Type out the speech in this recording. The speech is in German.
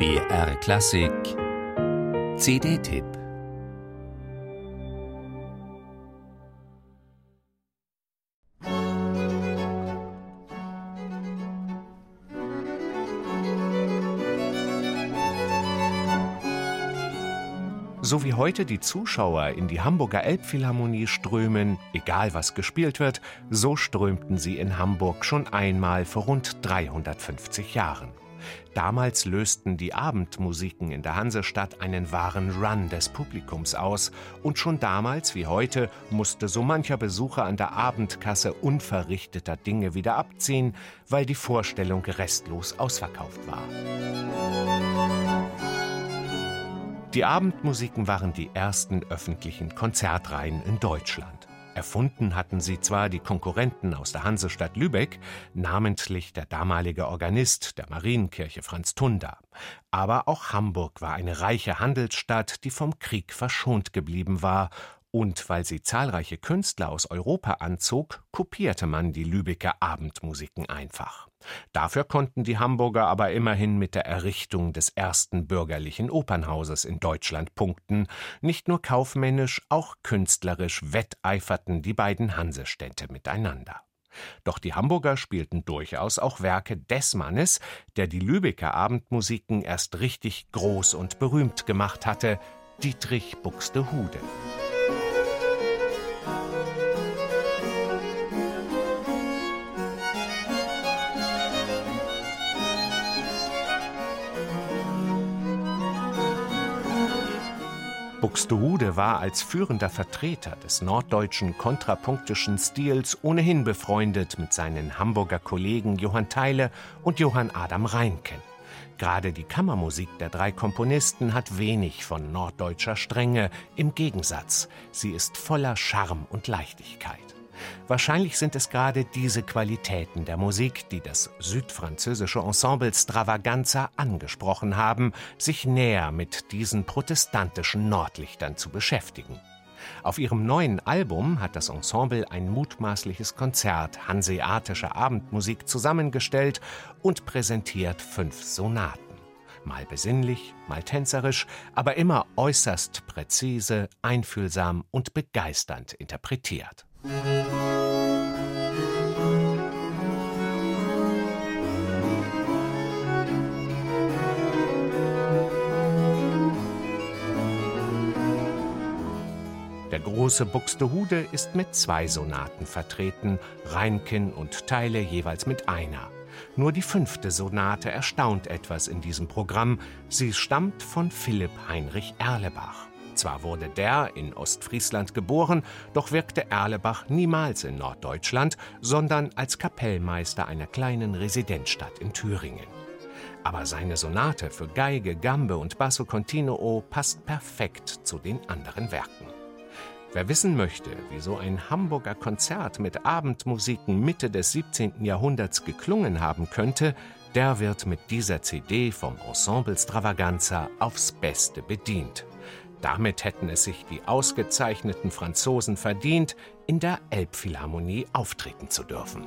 BR Klassik CD-Tipp So wie heute die Zuschauer in die Hamburger Elbphilharmonie strömen, egal was gespielt wird, so strömten sie in Hamburg schon einmal vor rund 350 Jahren. Damals lösten die Abendmusiken in der Hansestadt einen wahren Run des Publikums aus, und schon damals wie heute musste so mancher Besucher an der Abendkasse unverrichteter Dinge wieder abziehen, weil die Vorstellung restlos ausverkauft war. Die Abendmusiken waren die ersten öffentlichen Konzertreihen in Deutschland. Erfunden hatten sie zwar die Konkurrenten aus der Hansestadt Lübeck, namentlich der damalige Organist der Marienkirche Franz Tunda. Aber auch Hamburg war eine reiche Handelsstadt, die vom Krieg verschont geblieben war und weil sie zahlreiche Künstler aus Europa anzog, kopierte man die Lübecker Abendmusiken einfach. Dafür konnten die Hamburger aber immerhin mit der Errichtung des ersten bürgerlichen Opernhauses in Deutschland punkten. Nicht nur kaufmännisch, auch künstlerisch wetteiferten die beiden Hansestädte miteinander. Doch die Hamburger spielten durchaus auch Werke des Mannes, der die Lübecker Abendmusiken erst richtig groß und berühmt gemacht hatte, Dietrich Buxtehude. Buxtehude war als führender Vertreter des norddeutschen kontrapunktischen Stils ohnehin befreundet mit seinen Hamburger Kollegen Johann Theile und Johann Adam Reinken. Gerade die Kammermusik der drei Komponisten hat wenig von norddeutscher Strenge, im Gegensatz, sie ist voller Charme und Leichtigkeit. Wahrscheinlich sind es gerade diese Qualitäten der Musik, die das südfranzösische Ensemble Stravaganza angesprochen haben, sich näher mit diesen protestantischen Nordlichtern zu beschäftigen. Auf ihrem neuen Album hat das Ensemble ein mutmaßliches Konzert hanseatischer Abendmusik zusammengestellt und präsentiert fünf Sonaten. Mal besinnlich, mal tänzerisch, aber immer äußerst präzise, einfühlsam und begeisternd interpretiert. Der große Buxtehude ist mit zwei Sonaten vertreten, Reinken und Teile jeweils mit einer. Nur die fünfte Sonate erstaunt etwas in diesem Programm. Sie stammt von Philipp Heinrich Erlebach. Zwar wurde der in Ostfriesland geboren, doch wirkte Erlebach niemals in Norddeutschland, sondern als Kapellmeister einer kleinen Residenzstadt in Thüringen. Aber seine Sonate für Geige, Gambe und Basso Continuo passt perfekt zu den anderen Werken. Wer wissen möchte, wie so ein Hamburger Konzert mit Abendmusiken Mitte des 17. Jahrhunderts geklungen haben könnte, der wird mit dieser CD vom Ensemble Stravaganza aufs Beste bedient. Damit hätten es sich die ausgezeichneten Franzosen verdient, in der Elbphilharmonie auftreten zu dürfen.